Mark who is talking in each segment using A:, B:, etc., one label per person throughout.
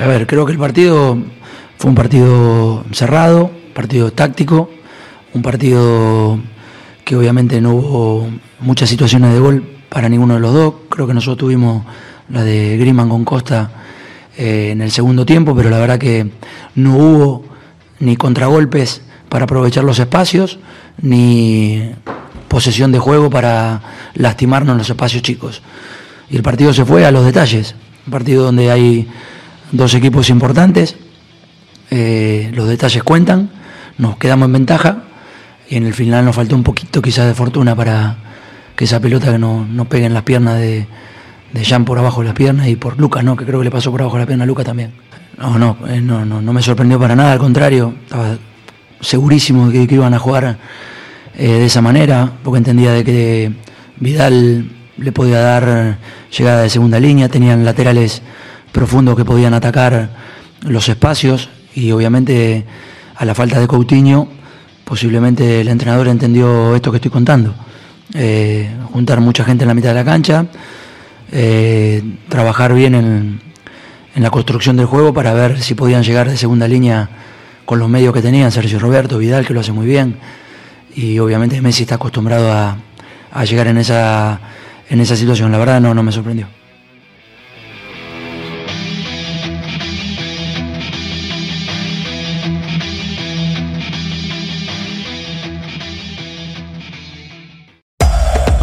A: A ver, creo que el partido fue un partido cerrado, partido táctico, un partido que obviamente no hubo muchas situaciones de gol para ninguno de los dos. Creo que nosotros tuvimos la de Griman con Costa eh, en el segundo tiempo, pero la verdad que no hubo ni contragolpes para aprovechar los espacios, ni posesión de juego para lastimarnos en los espacios chicos. Y el partido se fue a los detalles, un partido donde hay dos equipos importantes, eh, los detalles cuentan, nos quedamos en ventaja y en el final nos faltó un poquito quizás de fortuna para que esa pelota que no, no pegue en las piernas de, de Jan por abajo de las piernas y por Lucas, ¿no? que creo que le pasó por abajo de la pierna a Lucas también. No, no, eh, no, no, no me sorprendió para nada, al contrario, estaba segurísimo de que, iban a jugar eh, de esa manera, porque entendía de que Vidal le podía dar llegada de segunda línea, tenían laterales profundos que podían atacar los espacios y obviamente a la falta de Coutinho posiblemente el entrenador entendió esto que estoy contando. Eh, juntar mucha gente en la mitad de la cancha, eh, trabajar bien en, en, la construcción del juego para ver si podían llegar de segunda línea con los medios que tenían, Sergio Roberto, Vidal, que lo hace muy bien, y obviamente Messi está acostumbrado a, a llegar en esa, en esa situación. La verdad no, no me sorprendió.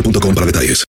B: boostmobile.com para detalles.